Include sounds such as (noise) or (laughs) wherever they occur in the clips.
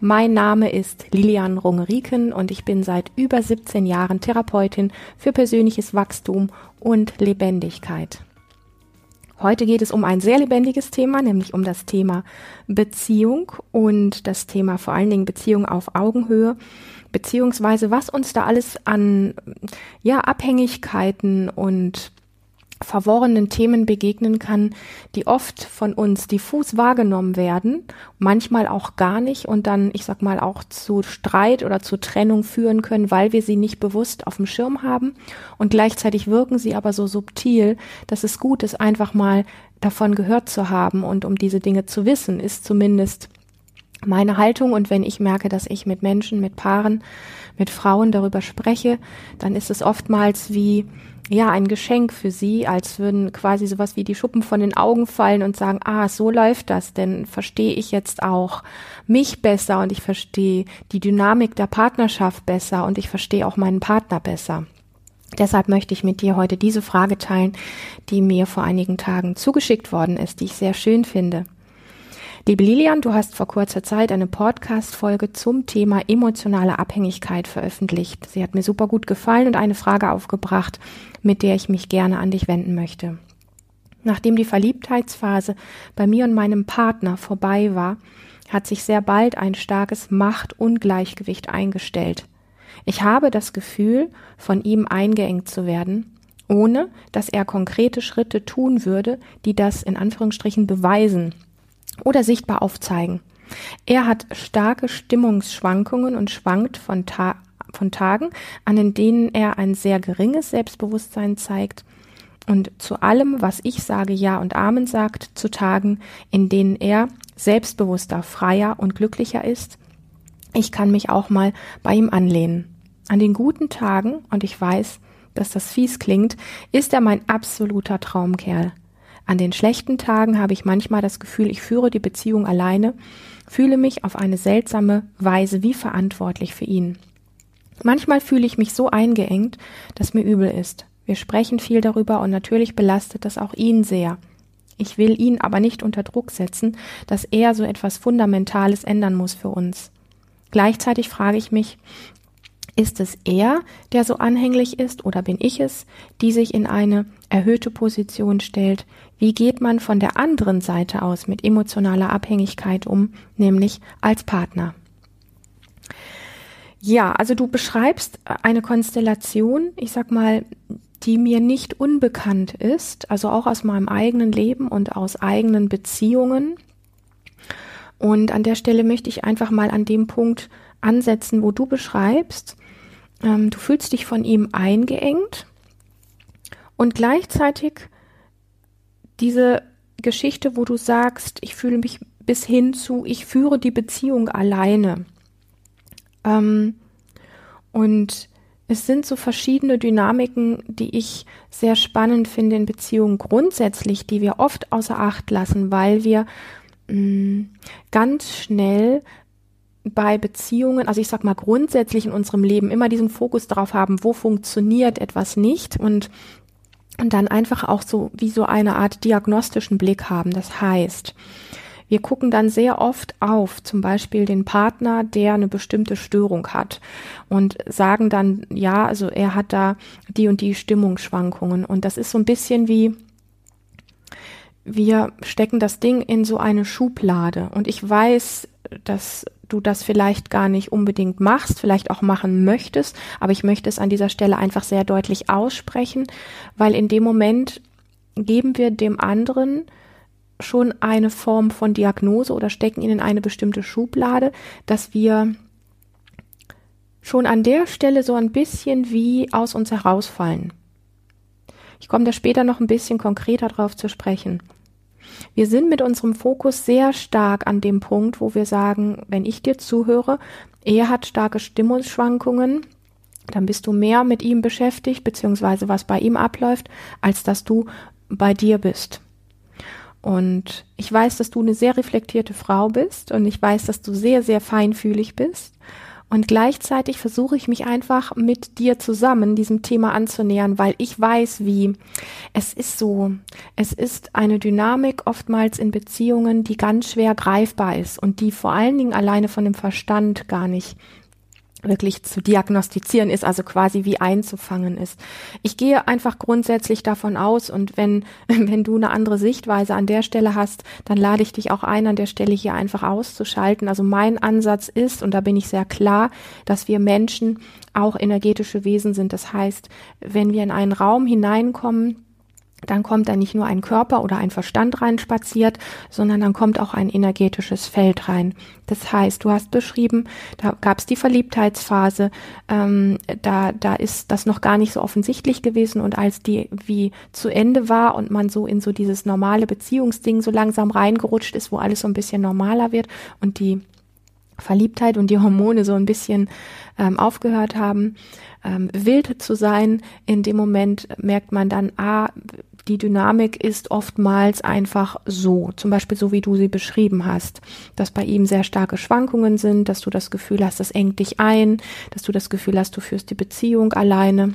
Mein Name ist Lilian Rungeriken und ich bin seit über 17 Jahren Therapeutin für persönliches Wachstum und Lebendigkeit. Heute geht es um ein sehr lebendiges Thema, nämlich um das Thema Beziehung und das Thema vor allen Dingen Beziehung auf Augenhöhe, beziehungsweise was uns da alles an ja, Abhängigkeiten und verworrenen Themen begegnen kann, die oft von uns diffus wahrgenommen werden, manchmal auch gar nicht und dann, ich sag mal, auch zu Streit oder zu Trennung führen können, weil wir sie nicht bewusst auf dem Schirm haben. Und gleichzeitig wirken sie aber so subtil, dass es gut ist, einfach mal davon gehört zu haben und um diese Dinge zu wissen, ist zumindest meine Haltung. Und wenn ich merke, dass ich mit Menschen, mit Paaren, mit Frauen darüber spreche, dann ist es oftmals wie ja, ein Geschenk für sie, als würden quasi sowas wie die Schuppen von den Augen fallen und sagen, ah, so läuft das, denn verstehe ich jetzt auch mich besser und ich verstehe die Dynamik der Partnerschaft besser und ich verstehe auch meinen Partner besser. Deshalb möchte ich mit dir heute diese Frage teilen, die mir vor einigen Tagen zugeschickt worden ist, die ich sehr schön finde. Liebe Lilian, du hast vor kurzer Zeit eine Podcast-Folge zum Thema emotionale Abhängigkeit veröffentlicht. Sie hat mir super gut gefallen und eine Frage aufgebracht, mit der ich mich gerne an dich wenden möchte. Nachdem die Verliebtheitsphase bei mir und meinem Partner vorbei war, hat sich sehr bald ein starkes Machtungleichgewicht eingestellt. Ich habe das Gefühl, von ihm eingeengt zu werden, ohne dass er konkrete Schritte tun würde, die das in Anführungsstrichen beweisen oder sichtbar aufzeigen. Er hat starke Stimmungsschwankungen und schwankt von, Ta von Tagen, an denen er ein sehr geringes Selbstbewusstsein zeigt und zu allem, was ich sage, Ja und Amen sagt, zu Tagen, in denen er selbstbewusster, freier und glücklicher ist. Ich kann mich auch mal bei ihm anlehnen. An den guten Tagen, und ich weiß, dass das fies klingt, ist er mein absoluter Traumkerl. An den schlechten Tagen habe ich manchmal das Gefühl, ich führe die Beziehung alleine, fühle mich auf eine seltsame Weise wie verantwortlich für ihn. Manchmal fühle ich mich so eingeengt, dass mir übel ist. Wir sprechen viel darüber und natürlich belastet das auch ihn sehr. Ich will ihn aber nicht unter Druck setzen, dass er so etwas Fundamentales ändern muss für uns. Gleichzeitig frage ich mich, ist es er, der so anhänglich ist, oder bin ich es, die sich in eine erhöhte Position stellt? Wie geht man von der anderen Seite aus mit emotionaler Abhängigkeit um, nämlich als Partner? Ja, also du beschreibst eine Konstellation, ich sag mal, die mir nicht unbekannt ist, also auch aus meinem eigenen Leben und aus eigenen Beziehungen. Und an der Stelle möchte ich einfach mal an dem Punkt ansetzen, wo du beschreibst, ähm, du fühlst dich von ihm eingeengt und gleichzeitig diese Geschichte, wo du sagst, ich fühle mich bis hin zu, ich führe die Beziehung alleine. Ähm, und es sind so verschiedene Dynamiken, die ich sehr spannend finde in Beziehungen grundsätzlich, die wir oft außer Acht lassen, weil wir mh, mm, ganz schnell bei Beziehungen, also ich sag mal grundsätzlich in unserem Leben immer diesen Fokus darauf haben, wo funktioniert etwas nicht und und dann einfach auch so wie so eine Art diagnostischen Blick haben. Das heißt, wir gucken dann sehr oft auf, zum Beispiel den Partner, der eine bestimmte Störung hat und sagen dann, ja, also er hat da die und die Stimmungsschwankungen. Und das ist so ein bisschen wie, wir stecken das Ding in so eine Schublade. Und ich weiß, dass du das vielleicht gar nicht unbedingt machst, vielleicht auch machen möchtest, aber ich möchte es an dieser Stelle einfach sehr deutlich aussprechen, weil in dem Moment geben wir dem anderen schon eine Form von Diagnose oder stecken ihn in eine bestimmte Schublade, dass wir schon an der Stelle so ein bisschen wie aus uns herausfallen. Ich komme da später noch ein bisschen konkreter drauf zu sprechen. Wir sind mit unserem Fokus sehr stark an dem Punkt, wo wir sagen, wenn ich dir zuhöre, er hat starke Stimmungsschwankungen, dann bist du mehr mit ihm beschäftigt, beziehungsweise was bei ihm abläuft, als dass du bei dir bist. Und ich weiß, dass du eine sehr reflektierte Frau bist und ich weiß, dass du sehr, sehr feinfühlig bist. Und gleichzeitig versuche ich mich einfach mit dir zusammen diesem Thema anzunähern, weil ich weiß, wie es ist so. Es ist eine Dynamik oftmals in Beziehungen, die ganz schwer greifbar ist und die vor allen Dingen alleine von dem Verstand gar nicht wirklich zu diagnostizieren ist, also quasi wie einzufangen ist. Ich gehe einfach grundsätzlich davon aus und wenn, (laughs) wenn du eine andere Sichtweise an der Stelle hast, dann lade ich dich auch ein, an der Stelle hier einfach auszuschalten. Also mein Ansatz ist, und da bin ich sehr klar, dass wir Menschen auch energetische Wesen sind. Das heißt, wenn wir in einen Raum hineinkommen, dann kommt da nicht nur ein Körper oder ein Verstand rein spaziert, sondern dann kommt auch ein energetisches Feld rein. Das heißt, du hast beschrieben, da gab es die Verliebtheitsphase, ähm, da, da ist das noch gar nicht so offensichtlich gewesen und als die wie zu Ende war und man so in so dieses normale Beziehungsding so langsam reingerutscht ist, wo alles so ein bisschen normaler wird und die Verliebtheit und die Hormone so ein bisschen ähm, aufgehört haben, ähm, wild zu sein. In dem Moment merkt man dann, ah, die Dynamik ist oftmals einfach so, zum Beispiel so wie du sie beschrieben hast, dass bei ihm sehr starke Schwankungen sind, dass du das Gefühl hast, das engt dich ein, dass du das Gefühl hast, du führst die Beziehung alleine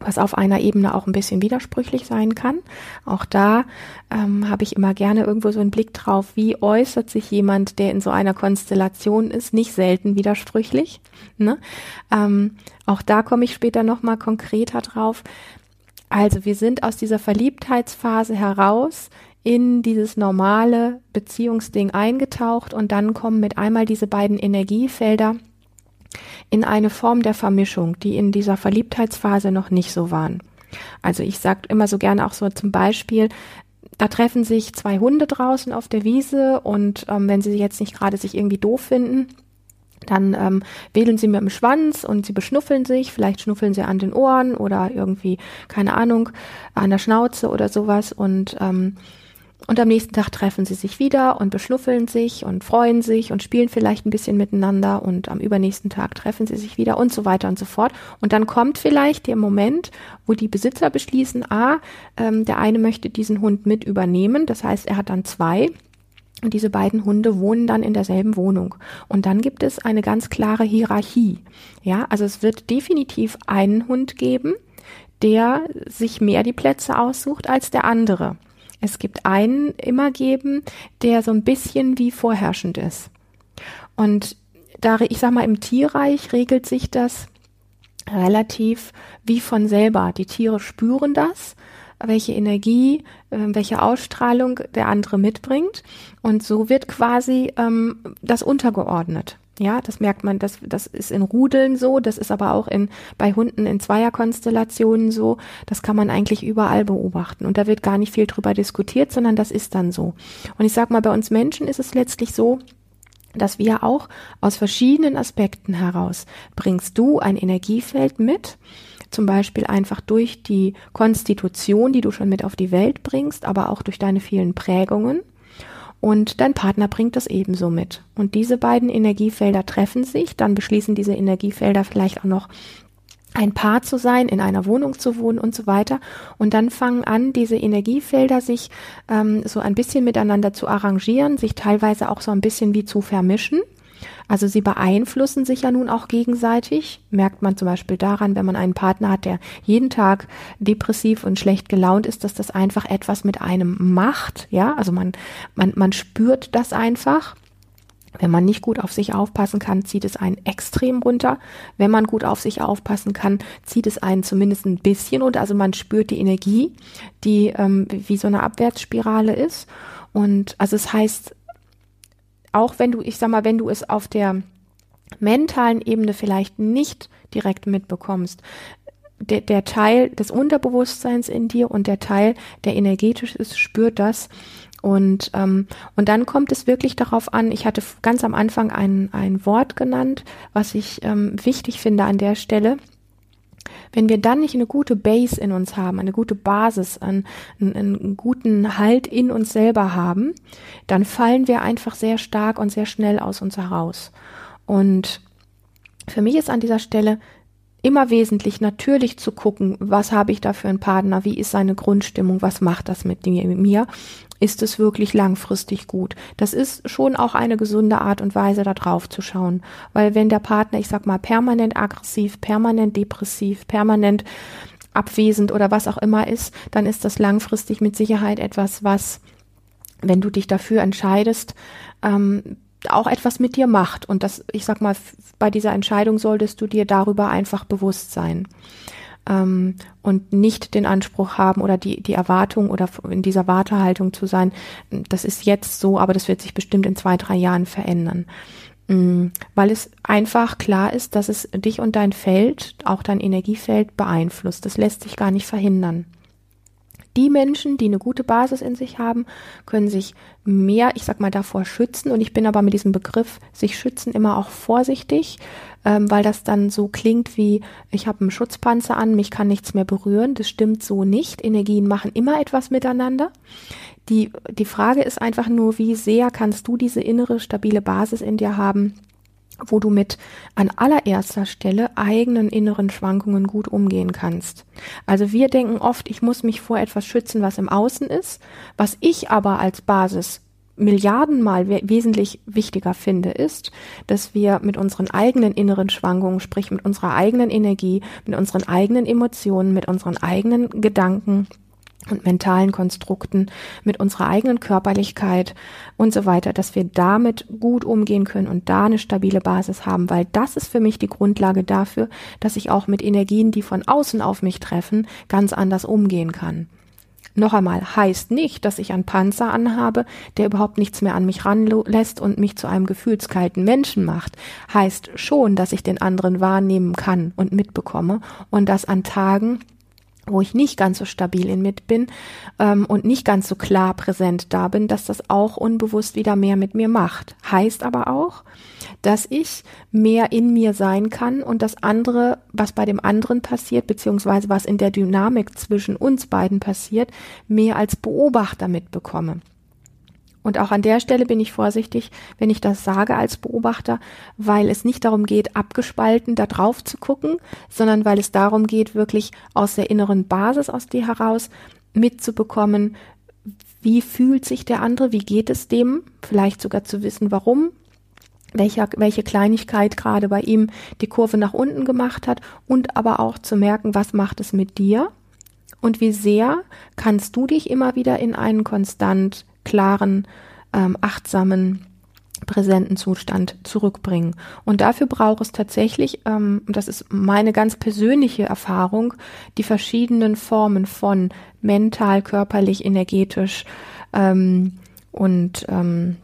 was auf einer Ebene auch ein bisschen widersprüchlich sein kann. Auch da ähm, habe ich immer gerne irgendwo so einen Blick drauf, wie äußert sich jemand, der in so einer Konstellation ist, nicht selten widersprüchlich. Ne? Ähm, auch da komme ich später nochmal konkreter drauf. Also wir sind aus dieser Verliebtheitsphase heraus in dieses normale Beziehungsding eingetaucht und dann kommen mit einmal diese beiden Energiefelder in eine Form der Vermischung, die in dieser Verliebtheitsphase noch nicht so waren. Also ich sage immer so gerne auch so zum Beispiel, da treffen sich zwei Hunde draußen auf der Wiese und ähm, wenn sie jetzt nicht gerade sich irgendwie doof finden, dann ähm, wedeln sie mit dem Schwanz und sie beschnuffeln sich, vielleicht schnuffeln sie an den Ohren oder irgendwie, keine Ahnung, an der Schnauze oder sowas und ähm, und am nächsten Tag treffen sie sich wieder und beschnuffeln sich und freuen sich und spielen vielleicht ein bisschen miteinander und am übernächsten Tag treffen sie sich wieder und so weiter und so fort. Und dann kommt vielleicht der Moment, wo die Besitzer beschließen, ah, ähm, der eine möchte diesen Hund mit übernehmen. Das heißt, er hat dann zwei und diese beiden Hunde wohnen dann in derselben Wohnung. Und dann gibt es eine ganz klare Hierarchie. Ja, also es wird definitiv einen Hund geben, der sich mehr die Plätze aussucht als der andere. Es gibt einen immer geben, der so ein bisschen wie vorherrschend ist. Und da, ich sag mal, im Tierreich regelt sich das relativ wie von selber. Die Tiere spüren das welche Energie, äh, welche Ausstrahlung der andere mitbringt. Und so wird quasi ähm, das untergeordnet. Ja, das merkt man, das, das ist in Rudeln so, das ist aber auch in, bei Hunden in Zweierkonstellationen so. Das kann man eigentlich überall beobachten. Und da wird gar nicht viel drüber diskutiert, sondern das ist dann so. Und ich sag mal, bei uns Menschen ist es letztlich so, dass wir auch aus verschiedenen Aspekten heraus bringst du ein Energiefeld mit, zum Beispiel einfach durch die Konstitution, die du schon mit auf die Welt bringst, aber auch durch deine vielen Prägungen. Und dein Partner bringt das ebenso mit. Und diese beiden Energiefelder treffen sich, dann beschließen diese Energiefelder vielleicht auch noch ein Paar zu sein, in einer Wohnung zu wohnen und so weiter. Und dann fangen an, diese Energiefelder sich ähm, so ein bisschen miteinander zu arrangieren, sich teilweise auch so ein bisschen wie zu vermischen. Also sie beeinflussen sich ja nun auch gegenseitig. Merkt man zum Beispiel daran, wenn man einen Partner hat, der jeden Tag depressiv und schlecht gelaunt ist, dass das einfach etwas mit einem macht. Ja, also man, man, man spürt das einfach. Wenn man nicht gut auf sich aufpassen kann, zieht es einen extrem runter. Wenn man gut auf sich aufpassen kann, zieht es einen zumindest ein bisschen runter. Also man spürt die Energie, die ähm, wie so eine Abwärtsspirale ist. Und also es heißt, auch wenn du, ich sag mal, wenn du es auf der mentalen Ebene vielleicht nicht direkt mitbekommst, der, der Teil des Unterbewusstseins in dir und der Teil, der energetisch ist, spürt das. Und, ähm, und dann kommt es wirklich darauf an, ich hatte ganz am Anfang ein, ein Wort genannt, was ich ähm, wichtig finde an der Stelle. Wenn wir dann nicht eine gute Base in uns haben, eine gute Basis, einen, einen guten Halt in uns selber haben, dann fallen wir einfach sehr stark und sehr schnell aus uns heraus. Und für mich ist an dieser Stelle immer wesentlich natürlich zu gucken, was habe ich da für einen Partner, wie ist seine Grundstimmung, was macht das mit mir, ist es wirklich langfristig gut. Das ist schon auch eine gesunde Art und Weise, da drauf zu schauen. Weil wenn der Partner, ich sag mal, permanent aggressiv, permanent depressiv, permanent abwesend oder was auch immer ist, dann ist das langfristig mit Sicherheit etwas, was, wenn du dich dafür entscheidest, ähm, auch etwas mit dir macht. Und das, ich sag mal, bei dieser Entscheidung solltest du dir darüber einfach bewusst sein. Ähm, und nicht den Anspruch haben oder die, die Erwartung oder in dieser Wartehaltung zu sein, das ist jetzt so, aber das wird sich bestimmt in zwei, drei Jahren verändern. Mm, weil es einfach klar ist, dass es dich und dein Feld, auch dein Energiefeld beeinflusst. Das lässt sich gar nicht verhindern. Die Menschen, die eine gute Basis in sich haben, können sich mehr, ich sag mal, davor schützen. Und ich bin aber mit diesem Begriff sich schützen immer auch vorsichtig, ähm, weil das dann so klingt wie, ich habe einen Schutzpanzer an, mich kann nichts mehr berühren. Das stimmt so nicht. Energien machen immer etwas miteinander. Die, die Frage ist einfach nur, wie sehr kannst du diese innere stabile Basis in dir haben, wo du mit an allererster Stelle eigenen inneren Schwankungen gut umgehen kannst. Also wir denken oft, ich muss mich vor etwas schützen, was im Außen ist, was ich aber als Basis Milliardenmal we wesentlich wichtiger finde, ist, dass wir mit unseren eigenen inneren Schwankungen, sprich mit unserer eigenen Energie, mit unseren eigenen Emotionen, mit unseren eigenen Gedanken, und mentalen Konstrukten, mit unserer eigenen Körperlichkeit und so weiter, dass wir damit gut umgehen können und da eine stabile Basis haben, weil das ist für mich die Grundlage dafür, dass ich auch mit Energien, die von außen auf mich treffen, ganz anders umgehen kann. Noch einmal heißt nicht, dass ich einen Panzer anhabe, der überhaupt nichts mehr an mich ranlässt und mich zu einem gefühlskalten Menschen macht. Heißt schon, dass ich den anderen wahrnehmen kann und mitbekomme und dass an Tagen, wo ich nicht ganz so stabil in mit bin ähm, und nicht ganz so klar präsent da bin, dass das auch unbewusst wieder mehr mit mir macht. Heißt aber auch, dass ich mehr in mir sein kann und das andere, was bei dem anderen passiert, beziehungsweise was in der Dynamik zwischen uns beiden passiert, mehr als Beobachter mitbekomme. Und auch an der Stelle bin ich vorsichtig, wenn ich das sage als Beobachter, weil es nicht darum geht, abgespalten da drauf zu gucken, sondern weil es darum geht, wirklich aus der inneren Basis aus dir heraus mitzubekommen, wie fühlt sich der andere, wie geht es dem, vielleicht sogar zu wissen, warum, welche, welche Kleinigkeit gerade bei ihm die Kurve nach unten gemacht hat und aber auch zu merken, was macht es mit dir? Und wie sehr kannst du dich immer wieder in einen konstant klaren, ähm, achtsamen, präsenten Zustand zurückbringen. Und dafür braucht es tatsächlich, ähm, und das ist meine ganz persönliche Erfahrung, die verschiedenen Formen von mental, körperlich, energetisch ähm, und ähm,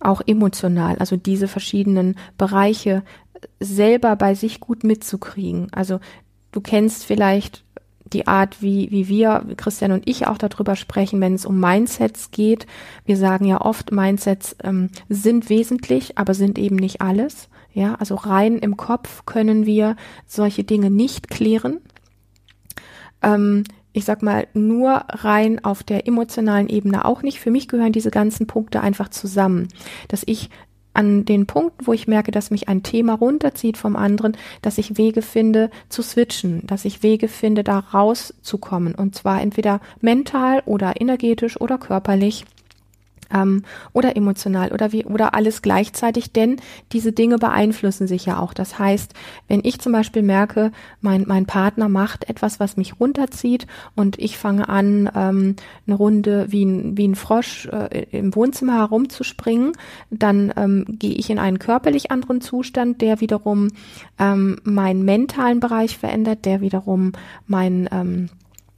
auch emotional, also diese verschiedenen Bereiche selber bei sich gut mitzukriegen. Also du kennst vielleicht die Art, wie, wie wir, Christian und ich auch darüber sprechen, wenn es um Mindsets geht. Wir sagen ja oft, Mindsets ähm, sind wesentlich, aber sind eben nicht alles. Ja, also rein im Kopf können wir solche Dinge nicht klären. Ähm, ich sag mal, nur rein auf der emotionalen Ebene auch nicht. Für mich gehören diese ganzen Punkte einfach zusammen, dass ich an den Punkten, wo ich merke, dass mich ein Thema runterzieht vom anderen, dass ich Wege finde zu switchen, dass ich Wege finde, da rauszukommen. Und zwar entweder mental oder energetisch oder körperlich ähm, oder emotional oder wie oder alles gleichzeitig, denn diese Dinge beeinflussen sich ja auch. Das heißt, wenn ich zum Beispiel merke, mein mein Partner macht etwas, was mich runterzieht und ich fange an, ähm, eine Runde wie ein wie ein Frosch äh, im Wohnzimmer herumzuspringen, dann ähm, gehe ich in einen körperlich anderen Zustand, der wiederum ähm, meinen mentalen Bereich verändert, der wiederum meinen ähm,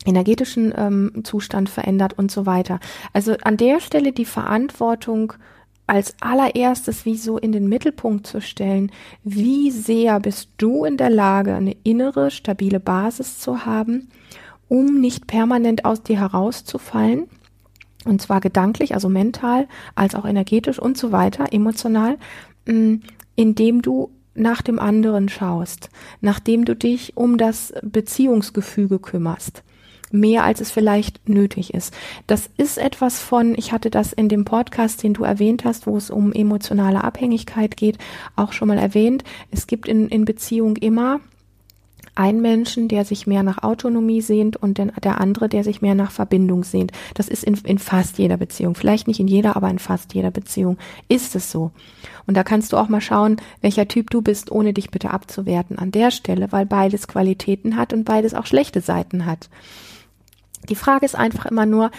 energetischen ähm, Zustand verändert und so weiter. Also an der Stelle die Verantwortung als allererstes wie so in den Mittelpunkt zu stellen, wie sehr bist du in der Lage, eine innere, stabile Basis zu haben, um nicht permanent aus dir herauszufallen, und zwar gedanklich, also mental, als auch energetisch und so weiter, emotional, mm, indem du nach dem anderen schaust, nachdem du dich um das Beziehungsgefüge kümmerst mehr als es vielleicht nötig ist. Das ist etwas von, ich hatte das in dem Podcast, den du erwähnt hast, wo es um emotionale Abhängigkeit geht, auch schon mal erwähnt. Es gibt in, in Beziehung immer Ein Menschen, der sich mehr nach Autonomie sehnt und der andere, der sich mehr nach Verbindung sehnt. Das ist in, in fast jeder Beziehung. Vielleicht nicht in jeder, aber in fast jeder Beziehung ist es so. Und da kannst du auch mal schauen, welcher Typ du bist, ohne dich bitte abzuwerten an der Stelle, weil beides Qualitäten hat und beides auch schlechte Seiten hat. Die Frage ist einfach immer nur,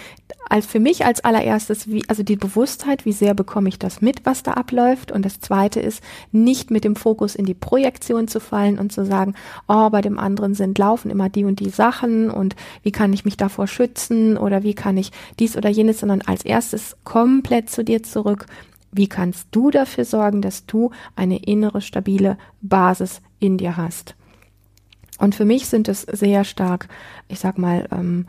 als für mich als allererstes, wie, also die Bewusstheit, wie sehr bekomme ich das mit, was da abläuft. Und das zweite ist, nicht mit dem Fokus in die Projektion zu fallen und zu sagen, oh, bei dem anderen sind, laufen immer die und die Sachen und wie kann ich mich davor schützen oder wie kann ich dies oder jenes, sondern als erstes komplett zu dir zurück. Wie kannst du dafür sorgen, dass du eine innere, stabile Basis in dir hast? Und für mich sind es sehr stark, ich sag mal, ähm,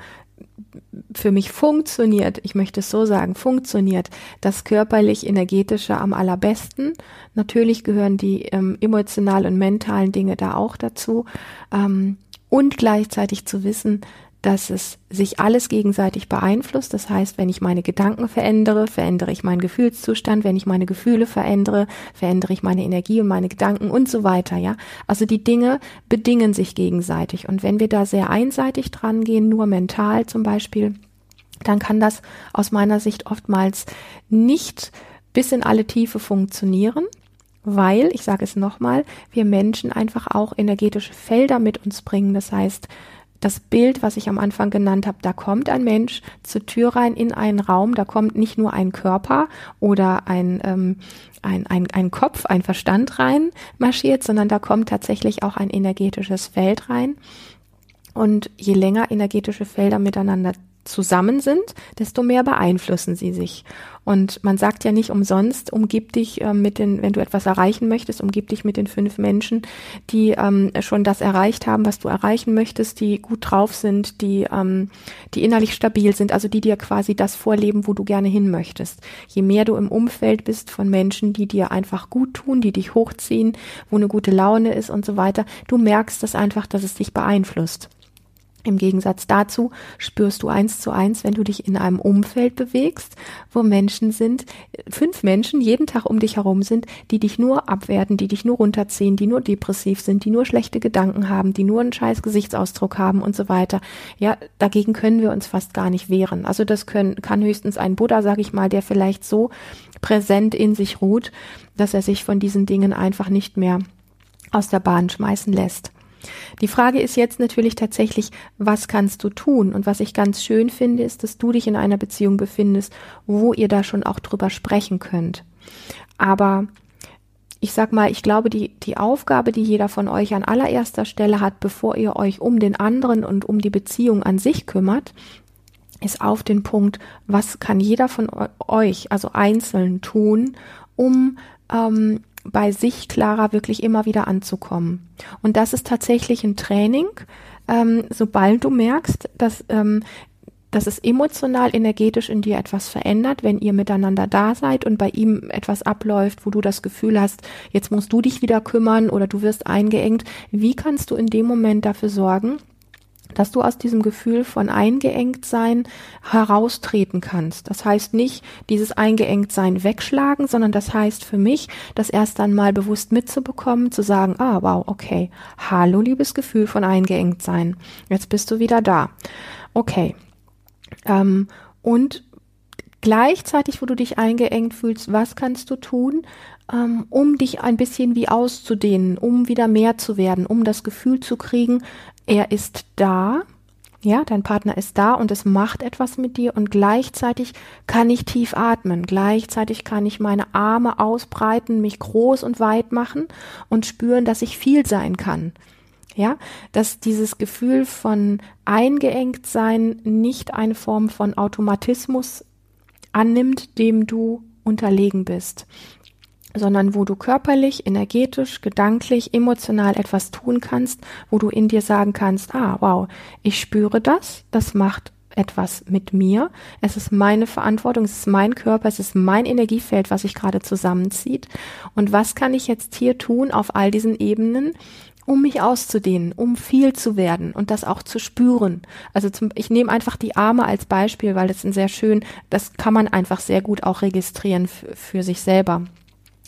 für mich funktioniert, ich möchte es so sagen, funktioniert das körperlich-energetische am allerbesten. Natürlich gehören die ähm, emotional und mentalen Dinge da auch dazu. Ähm, und gleichzeitig zu wissen, dass es sich alles gegenseitig beeinflusst. Das heißt, wenn ich meine Gedanken verändere, verändere ich meinen Gefühlszustand. Wenn ich meine Gefühle verändere, verändere ich meine Energie und meine Gedanken und so weiter, ja. Also die Dinge bedingen sich gegenseitig. Und wenn wir da sehr einseitig dran gehen, nur mental zum Beispiel, dann kann das aus meiner Sicht oftmals nicht bis in alle Tiefe funktionieren weil, ich sage es nochmal, wir Menschen einfach auch energetische Felder mit uns bringen. Das heißt, das Bild, was ich am Anfang genannt habe, da kommt ein Mensch zur Tür rein in einen Raum, da kommt nicht nur ein Körper oder ein, ähm, ein, ein, ein Kopf, ein Verstand rein marschiert, sondern da kommt tatsächlich auch ein energetisches Feld rein. Und je länger energetische Felder miteinander zusammen sind, desto mehr beeinflussen sie sich. Und man sagt ja nicht umsonst, umgib dich äh, mit den, wenn du etwas erreichen möchtest, umgib dich mit den fünf Menschen, die ähm, schon das erreicht haben, was du erreichen möchtest, die gut drauf sind, die, ähm, die innerlich stabil sind, also die dir quasi das vorleben, wo du gerne hin möchtest. Je mehr du im Umfeld bist von Menschen, die dir einfach gut tun, die dich hochziehen, wo eine gute Laune ist und so weiter, du merkst das einfach, dass es dich beeinflusst. Im Gegensatz dazu spürst du eins zu eins, wenn du dich in einem Umfeld bewegst, wo Menschen sind, fünf Menschen jeden Tag um dich herum sind, die dich nur abwerten, die dich nur runterziehen, die nur depressiv sind, die nur schlechte Gedanken haben, die nur einen scheiß Gesichtsausdruck haben und so weiter. Ja, dagegen können wir uns fast gar nicht wehren. Also das können, kann höchstens ein Buddha, sag ich mal, der vielleicht so präsent in sich ruht, dass er sich von diesen Dingen einfach nicht mehr aus der Bahn schmeißen lässt. Die Frage ist jetzt natürlich tatsächlich, was kannst du tun? Und was ich ganz schön finde, ist, dass du dich in einer Beziehung befindest, wo ihr da schon auch drüber sprechen könnt. Aber ich sag mal, ich glaube, die, die Aufgabe, die jeder von euch an allererster Stelle hat, bevor ihr euch um den anderen und um die Beziehung an sich kümmert, ist auf den Punkt, was kann jeder von euch, also einzeln tun, um ähm, bei sich klarer wirklich immer wieder anzukommen. Und das ist tatsächlich ein Training. Ähm, sobald du merkst, dass, ähm, dass es emotional, energetisch in dir etwas verändert, wenn ihr miteinander da seid und bei ihm etwas abläuft, wo du das Gefühl hast, jetzt musst du dich wieder kümmern oder du wirst eingeengt, wie kannst du in dem Moment dafür sorgen, dass du aus diesem Gefühl von eingeengt sein heraustreten kannst. Das heißt nicht dieses eingeengt sein wegschlagen, sondern das heißt für mich, das erst einmal bewusst mitzubekommen, zu sagen, ah, wow, okay, hallo, liebes Gefühl von eingeengt sein. Jetzt bist du wieder da. Okay. Ähm, und gleichzeitig, wo du dich eingeengt fühlst, was kannst du tun, ähm, um dich ein bisschen wie auszudehnen, um wieder mehr zu werden, um das Gefühl zu kriegen, er ist da, ja, dein Partner ist da und es macht etwas mit dir und gleichzeitig kann ich tief atmen, gleichzeitig kann ich meine Arme ausbreiten, mich groß und weit machen und spüren, dass ich viel sein kann. Ja, dass dieses Gefühl von eingeengt sein nicht eine Form von Automatismus annimmt, dem du unterlegen bist sondern wo du körperlich, energetisch, gedanklich, emotional etwas tun kannst, wo du in dir sagen kannst, ah, wow, ich spüre das, das macht etwas mit mir. Es ist meine Verantwortung, es ist mein Körper, es ist mein Energiefeld, was sich gerade zusammenzieht. Und was kann ich jetzt hier tun auf all diesen Ebenen, um mich auszudehnen, um viel zu werden und das auch zu spüren. Also zum, ich nehme einfach die Arme als Beispiel, weil das ein sehr schön, das kann man einfach sehr gut auch registrieren für sich selber.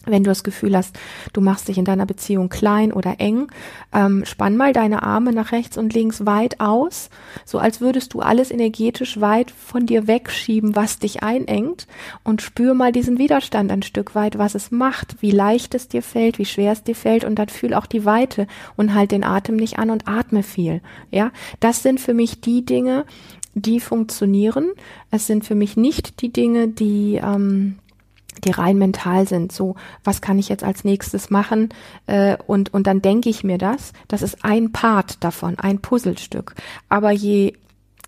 Wenn du das Gefühl hast, du machst dich in deiner Beziehung klein oder eng, ähm, spann mal deine Arme nach rechts und links weit aus, so als würdest du alles energetisch weit von dir wegschieben, was dich einengt und spür mal diesen Widerstand ein Stück weit, was es macht, wie leicht es dir fällt, wie schwer es dir fällt und dann fühl auch die Weite und halt den Atem nicht an und atme viel. Ja, das sind für mich die Dinge, die funktionieren. Es sind für mich nicht die Dinge, die ähm, die rein mental sind. So, was kann ich jetzt als nächstes machen? Äh, und, und dann denke ich mir das. Das ist ein Part davon, ein Puzzlestück. Aber je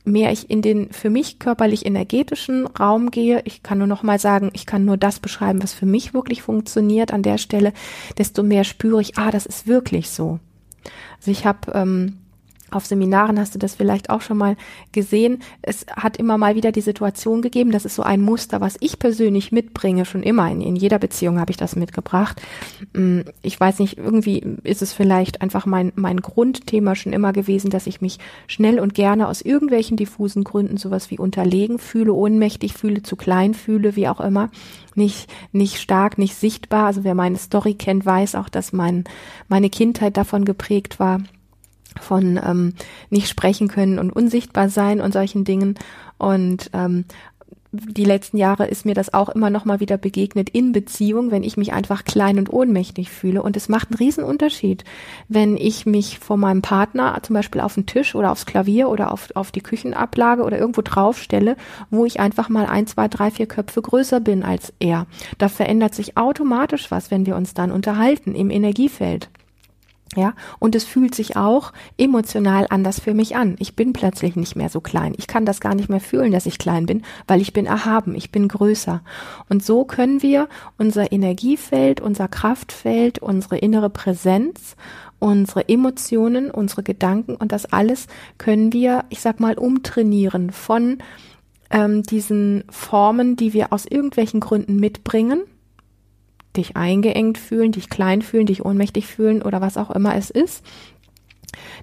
mehr ich in den für mich körperlich energetischen Raum gehe, ich kann nur noch mal sagen, ich kann nur das beschreiben, was für mich wirklich funktioniert an der Stelle, desto mehr spüre ich, ah, das ist wirklich so. Also ich habe ähm, auf Seminaren hast du das vielleicht auch schon mal gesehen. Es hat immer mal wieder die Situation gegeben, das ist so ein Muster, was ich persönlich mitbringe, schon immer. In, in jeder Beziehung habe ich das mitgebracht. Mm, ich weiß nicht, irgendwie ist es vielleicht einfach mein, mein Grundthema schon immer gewesen, dass ich mich schnell und gerne aus irgendwelchen diffusen Gründen sowas wie unterlegen fühle, ohnmächtig fühle, zu klein fühle, wie auch immer. Nicht, nicht stark, nicht sichtbar. Also wer meine Story kennt, weiß auch, dass mein, meine Kindheit davon geprägt war von ähm, nicht sprechen können und unsichtbar sein und solchen Dingen. Und ähm, die letzten Jahre ist mir das auch immer noch mal wieder begegnet in Beziehung, wenn ich mich einfach klein und ohnmächtig fühle. Und es macht einen riesen Unterschied, wenn ich mich vor meinem Partner zum Beispiel auf den Tisch oder aufs Klavier oder auf, auf die Küchenablage oder irgendwo draufstelle, wo ich einfach mal ein, zwei, drei, vier Köpfe größer bin als er. Da verändert sich automatisch was, wenn wir uns dann unterhalten im Energiefeld. Ja, und es fühlt sich auch emotional anders für mich an. Ich bin plötzlich nicht mehr so klein. Ich kann das gar nicht mehr fühlen, dass ich klein bin, weil ich bin erhaben, ich bin größer. Und so können wir unser Energiefeld, unser Kraftfeld, unsere innere Präsenz, unsere Emotionen, unsere Gedanken und das alles können wir, ich sag mal, umtrainieren von ähm, diesen Formen, die wir aus irgendwelchen Gründen mitbringen dich eingeengt fühlen, dich klein fühlen, dich ohnmächtig fühlen oder was auch immer es ist,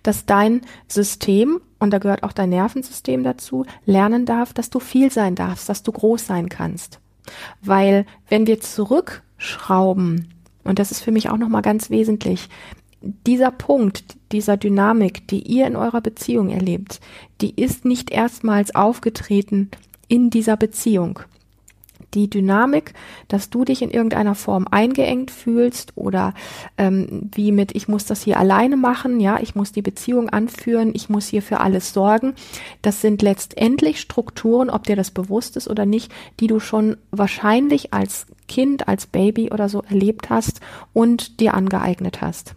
dass dein System, und da gehört auch dein Nervensystem dazu, lernen darf, dass du viel sein darfst, dass du groß sein kannst. Weil wenn wir zurückschrauben, und das ist für mich auch nochmal ganz wesentlich, dieser Punkt, dieser Dynamik, die ihr in eurer Beziehung erlebt, die ist nicht erstmals aufgetreten in dieser Beziehung die Dynamik, dass du dich in irgendeiner Form eingeengt fühlst oder ähm, wie mit ich muss das hier alleine machen, ja, ich muss die Beziehung anführen, ich muss hier für alles sorgen. Das sind letztendlich Strukturen, ob dir das bewusst ist oder nicht, die du schon wahrscheinlich als Kind, als Baby oder so erlebt hast und dir angeeignet hast.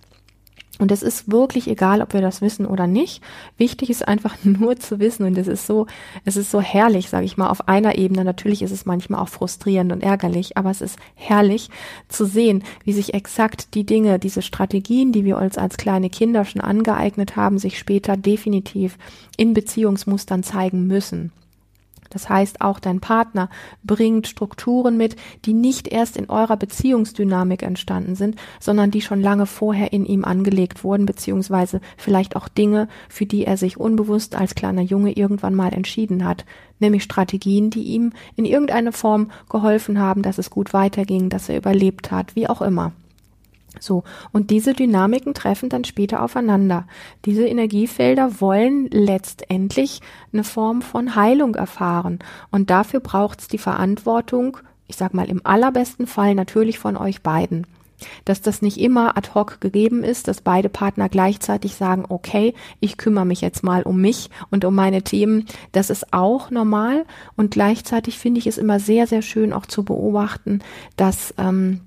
Und es ist wirklich egal, ob wir das wissen oder nicht. Wichtig ist einfach (laughs) nur zu wissen. Und es ist so, es ist so herrlich, sage ich mal, auf einer Ebene. Natürlich ist es manchmal auch frustrierend und ärgerlich, aber es ist herrlich zu sehen, wie sich exakt die Dinge, diese Strategien, die wir uns als kleine Kinder schon angeeignet haben, sich später definitiv in Beziehungsmustern zeigen müssen. Das heißt, auch dein Partner bringt Strukturen mit, die nicht erst in eurer Beziehungsdynamik entstanden sind, sondern die schon lange vorher in ihm angelegt wurden, beziehungsweise vielleicht auch Dinge, für die er sich unbewusst als kleiner Junge irgendwann mal entschieden hat, nämlich Strategien, die ihm in irgendeiner Form geholfen haben, dass es gut weiterging, dass er überlebt hat, wie auch immer. So, und diese Dynamiken treffen dann später aufeinander. Diese Energiefelder wollen letztendlich eine Form von Heilung erfahren. Und dafür braucht es die Verantwortung, ich sag mal im allerbesten Fall natürlich von euch beiden. Dass das nicht immer ad hoc gegeben ist, dass beide Partner gleichzeitig sagen, okay, ich kümmere mich jetzt mal um mich und um meine Themen, das ist auch normal. Und gleichzeitig finde ich es immer sehr, sehr schön auch zu beobachten, dass ähm,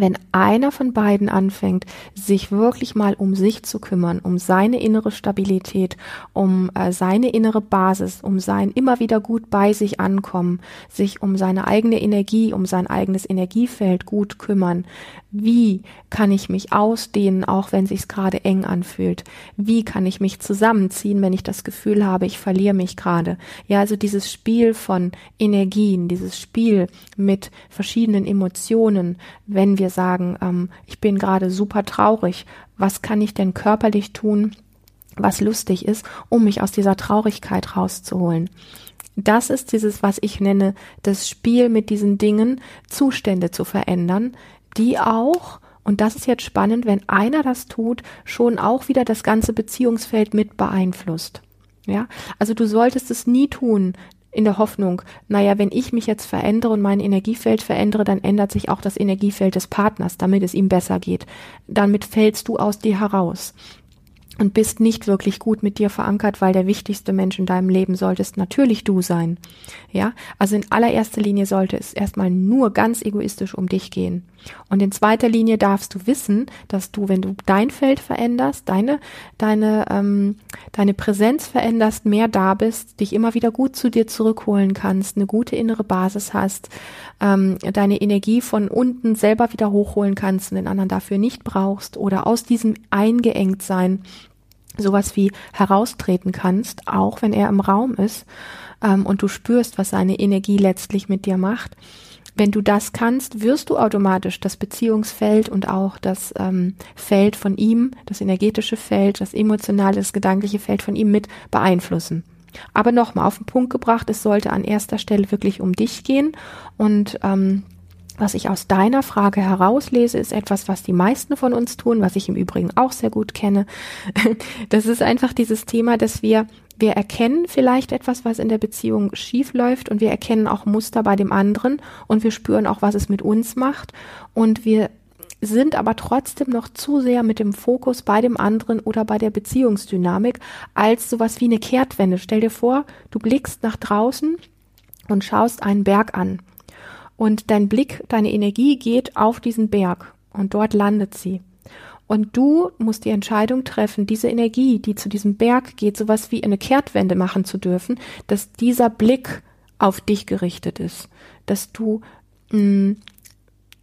wenn einer von beiden anfängt, sich wirklich mal um sich zu kümmern, um seine innere Stabilität, um äh, seine innere Basis, um sein immer wieder gut bei sich ankommen, sich um seine eigene Energie, um sein eigenes Energiefeld gut kümmern, wie kann ich mich ausdehnen, auch wenn sich's gerade eng anfühlt? Wie kann ich mich zusammenziehen, wenn ich das Gefühl habe, ich verliere mich gerade? Ja, also dieses Spiel von Energien, dieses Spiel mit verschiedenen Emotionen, wenn wir sagen, ähm, ich bin gerade super traurig, was kann ich denn körperlich tun, was lustig ist, um mich aus dieser Traurigkeit rauszuholen? Das ist dieses, was ich nenne, das Spiel mit diesen Dingen, Zustände zu verändern, die auch und das ist jetzt spannend, wenn einer das tut, schon auch wieder das ganze Beziehungsfeld mit beeinflusst. Ja, also du solltest es nie tun, in der Hoffnung, naja, wenn ich mich jetzt verändere und mein Energiefeld verändere, dann ändert sich auch das Energiefeld des Partners, damit es ihm besser geht. Damit fällst du aus dir heraus und bist nicht wirklich gut mit dir verankert, weil der wichtigste Mensch in deinem Leben solltest natürlich du sein. Ja, also in allererster Linie sollte es erstmal nur ganz egoistisch um dich gehen. Und in zweiter Linie darfst du wissen, dass du, wenn du dein Feld veränderst, deine, deine, ähm, deine Präsenz veränderst, mehr da bist, dich immer wieder gut zu dir zurückholen kannst, eine gute innere Basis hast, ähm, deine Energie von unten selber wieder hochholen kannst und den anderen dafür nicht brauchst oder aus diesem eingeengt sein sowas wie heraustreten kannst, auch wenn er im Raum ist ähm, und du spürst, was seine Energie letztlich mit dir macht. Wenn du das kannst, wirst du automatisch das Beziehungsfeld und auch das ähm, Feld von ihm, das energetische Feld, das emotionale, das gedankliche Feld von ihm mit beeinflussen. Aber nochmal auf den Punkt gebracht, es sollte an erster Stelle wirklich um dich gehen und ähm, was ich aus deiner Frage herauslese, ist etwas, was die meisten von uns tun, was ich im Übrigen auch sehr gut kenne. (laughs) Das ist einfach dieses Thema, dass wir wir erkennen vielleicht etwas, was in der Beziehung schief läuft und wir erkennen auch Muster bei dem anderen und wir spüren auch, was es mit uns macht und wir sind aber trotzdem noch zu sehr mit dem Fokus bei dem anderen oder bei der Beziehungsdynamik als sowas wie eine Kehrtwende. Stell dir vor, du blickst nach draußen und schaust einen Berg an und dein Blick, deine Energie geht auf diesen Berg und dort landet sie. Und du musst die Entscheidung treffen, diese Energie, die zu diesem Berg geht, sowas wie eine Kehrtwende machen zu dürfen, dass dieser Blick auf dich gerichtet ist, dass du mh, mm,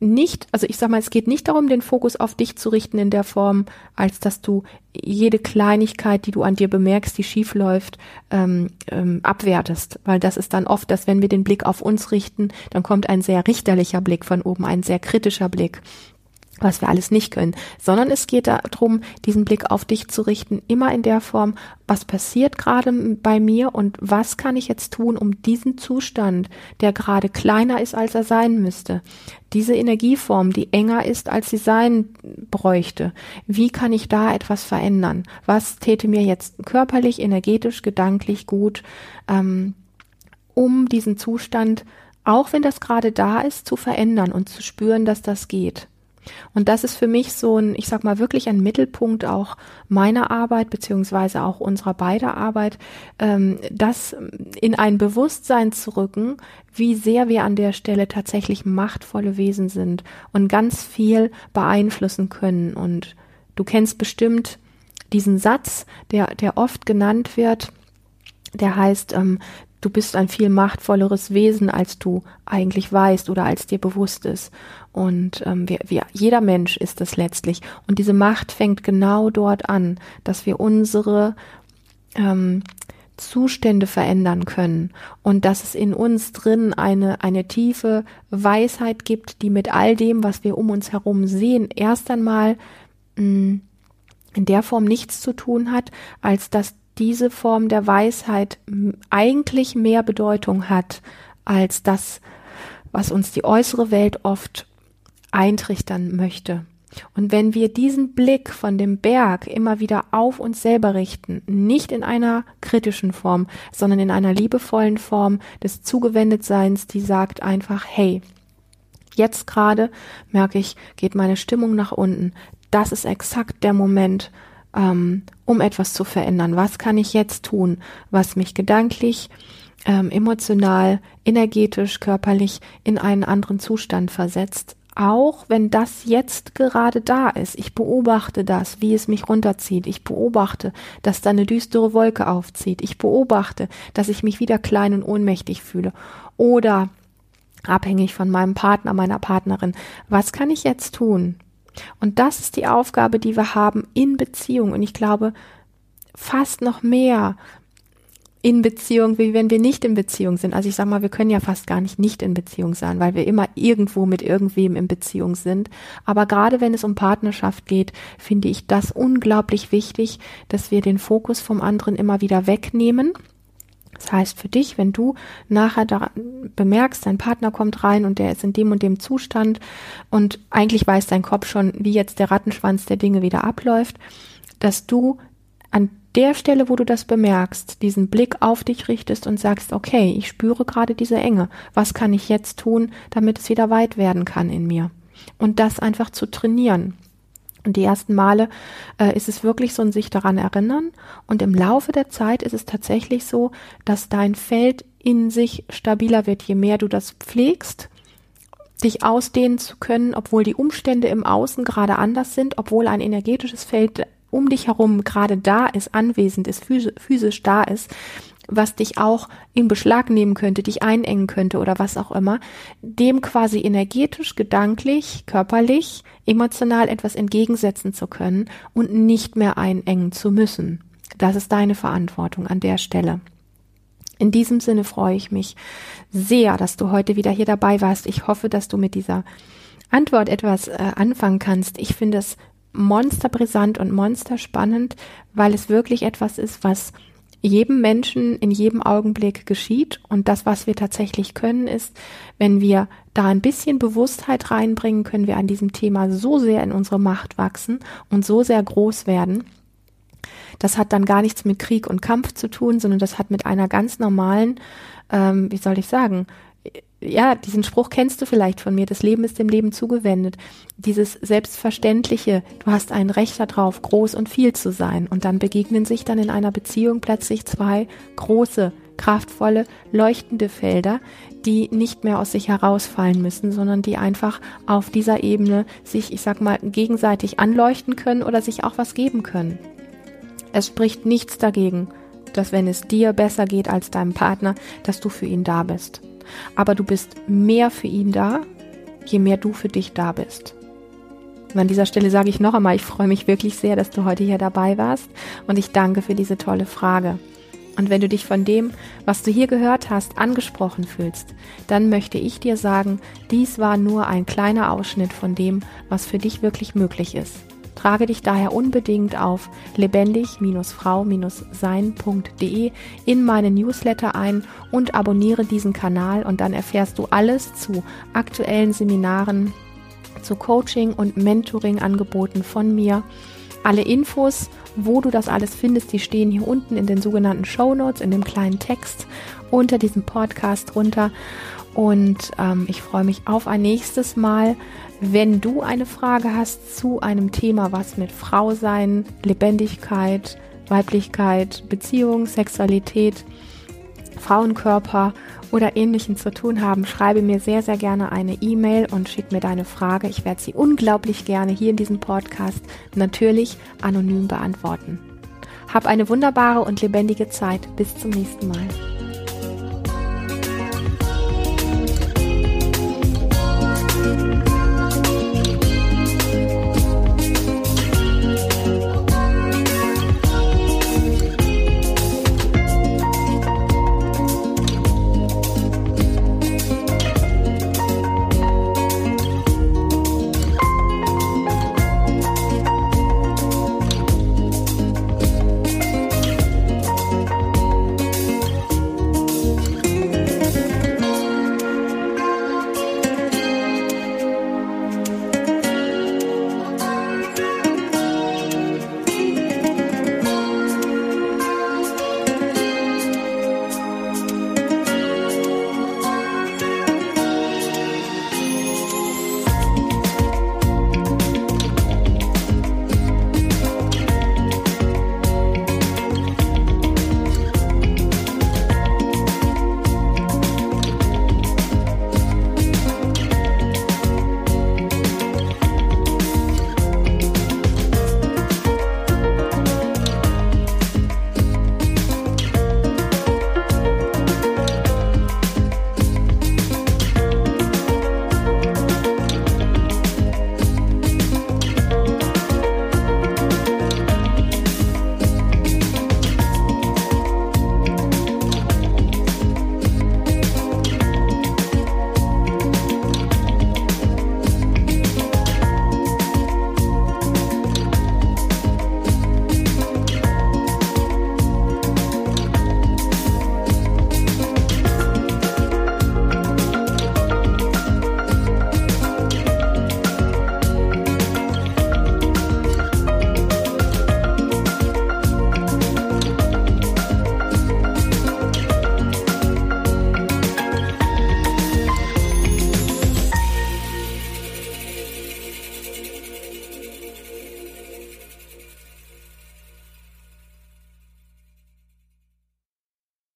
nicht, also ich sag mal, es geht nicht darum, den Fokus auf dich zu richten in der Form, als dass du jede Kleinigkeit, die du an dir bemerkst, die schief läuft, ähm, ähm, abwertest. Weil das ist dann oft, dass wenn wir den Blick auf uns richten, dann kommt ein sehr richterlicher Blick von oben, ein sehr kritischer Blick was wir alles nicht können, sondern es geht darum, diesen Blick auf dich zu richten, immer in der Form, was passiert gerade bei mir und was kann ich jetzt tun, um diesen Zustand, der gerade kleiner ist, als er sein müsste, diese Energieform, die enger ist, als sie sein bräuchte, wie kann ich da etwas verändern? Was täte mir jetzt körperlich, energetisch, gedanklich gut, ähm, um diesen Zustand, auch wenn das gerade da ist, zu verändern und zu spüren, dass das geht? Und das ist für mich so ein, ich sag mal, wirklich ein Mittelpunkt auch meiner Arbeit, beziehungsweise auch unserer beider Arbeit, ähm, das in ein Bewusstsein zu rücken, wie sehr wir an der Stelle tatsächlich machtvolle Wesen sind und ganz viel beeinflussen können. Und du kennst bestimmt diesen Satz, der, der oft genannt wird, der heißt, ähm, du bist ein viel machtvolleres Wesen, als du eigentlich weißt oder als dir bewusst ist. Und ähm, wir, wir, jeder Mensch ist es letztlich. Und diese Macht fängt genau dort an, dass wir unsere ähm, Zustände verändern können und dass es in uns drin eine, eine tiefe Weisheit gibt, die mit all dem, was wir um uns herum sehen, erst einmal mh, mm, in der Form nichts zu tun hat, als dass diese Form der Weisheit eigentlich mehr Bedeutung hat als das, was uns die äußere Welt oft eintrichtern möchte. Und wenn wir diesen Blick von dem Berg immer wieder auf uns selber richten, nicht in einer kritischen Form, sondern in einer liebevollen Form des Zugewendetseins, die sagt einfach, hey, jetzt gerade merke ich, geht meine Stimmung nach unten. Das ist exakt der Moment, ähm, um etwas zu verändern. Was kann ich jetzt tun, was mich gedanklich, ähm, emotional, energetisch, körperlich in einen anderen Zustand versetzt? Auch wenn das jetzt gerade da ist. Ich beobachte das, wie es mich runterzieht. Ich beobachte, dass da eine düstere Wolke aufzieht. Ich beobachte, dass ich mich wieder klein und ohnmächtig fühle. Oder abhängig von meinem Partner, meiner Partnerin. Was kann ich jetzt tun? Und das ist die Aufgabe, die wir haben in Beziehung. Und ich glaube, fast noch mehr in Beziehung, wie wenn wir nicht in Beziehung sind. Also ich sag mal, wir können ja fast gar nicht nicht in Beziehung sein, weil wir immer irgendwo mit irgendwem in Beziehung sind. Aber gerade wenn es um Partnerschaft geht, finde ich das unglaublich wichtig, dass wir den Fokus vom anderen immer wieder wegnehmen Das heißt für dich, wenn du nachher da bemerkst, dein Partner kommt rein und der ist in dem und dem Zustand und eigentlich weiß dein Kopf schon, wie jetzt der Rattenschwanz der Dinge wieder abläuft, dass du an der Stelle, wo du das bemerkst, diesen Blick auf dich richtest und sagst, okay, ich spüre gerade diese Enge. Was kann ich jetzt tun, damit es wieder weit werden kann in mir? Und das einfach zu trainieren. Und die ersten Male äh, ist es wirklich so ein sich daran erinnern. Und im Laufe der Zeit ist es tatsächlich so, dass dein Feld in sich stabiler wird, je mehr du das pflegst, dich ausdehnen zu können, obwohl die Umstände im Außen gerade anders sind, obwohl ein energetisches Feld um dich herum gerade da ist, anwesend ist, physisch da ist, was dich auch in Beschlag nehmen könnte, dich einengen könnte oder was auch immer, dem quasi energetisch, gedanklich, körperlich, emotional etwas entgegensetzen zu können und nicht mehr einengen zu müssen. Das ist deine Verantwortung an der Stelle. In diesem Sinne freue ich mich sehr, dass du heute wieder hier dabei warst. Ich hoffe, dass du mit dieser Antwort etwas äh, anfangen kannst. Ich finde es monsterbrisant und monsterspannend, weil es wirklich etwas ist, was jedem Menschen in jedem Augenblick geschieht. Und das, was wir tatsächlich können, ist, wenn wir da ein bisschen Bewusstheit reinbringen, können wir an diesem Thema so sehr in unsere Macht wachsen und so sehr groß werden. Das hat dann gar nichts mit Krieg und Kampf zu tun, sondern das hat mit einer ganz normalen, ähm, wie soll ich sagen, ja, diesen Spruch kennst du vielleicht von mir, das Leben ist dem Leben zugewendet. Dieses Selbstverständliche, du hast ein Recht darauf, groß und viel zu sein. Und dann begegnen sich dann in einer Beziehung plötzlich zwei große, kraftvolle, leuchtende Felder, die nicht mehr aus sich herausfallen müssen, sondern die einfach auf dieser Ebene sich, ich sag mal, gegenseitig anleuchten können oder sich auch was geben können. Es spricht nichts dagegen, dass wenn es dir besser geht als deinem Partner, dass du für ihn da bist aber du bist mehr für ihn da, je mehr du für dich da bist. Und an dieser Stelle sage ich noch einmal, ich freue mich wirklich sehr, dass du heute hier dabei warst und ich danke für diese tolle Frage. Und wenn du dich von dem, was du hier gehört hast, angesprochen fühlst, dann möchte ich dir sagen, dies war nur ein kleiner Ausschnitt von dem, was für dich wirklich möglich ist. Trage dich daher unbedingt auf lebendig-frau-sein.de in meine Newsletter ein und abonniere diesen Kanal und dann erfährst du alles zu aktuellen Seminaren, zu Coaching und Mentoring-Angeboten von mir. Alle Infos, wo du das alles findest, die stehen hier unten in den sogenannten Show Notes, in dem kleinen Text unter diesem Podcast drunter. Und ähm, ich freue mich auf ein nächstes Mal. Wenn du eine Frage hast zu einem Thema, was mit Frau sein, Lebendigkeit, Weiblichkeit, Beziehung, Sexualität, Frauenkörper oder ähnlichem zu tun haben, schreibe mir sehr, sehr gerne eine E-Mail und schick mir deine Frage. Ich werde sie unglaublich gerne hier in diesem Podcast natürlich anonym beantworten. Hab eine wunderbare und lebendige Zeit. Bis zum nächsten Mal.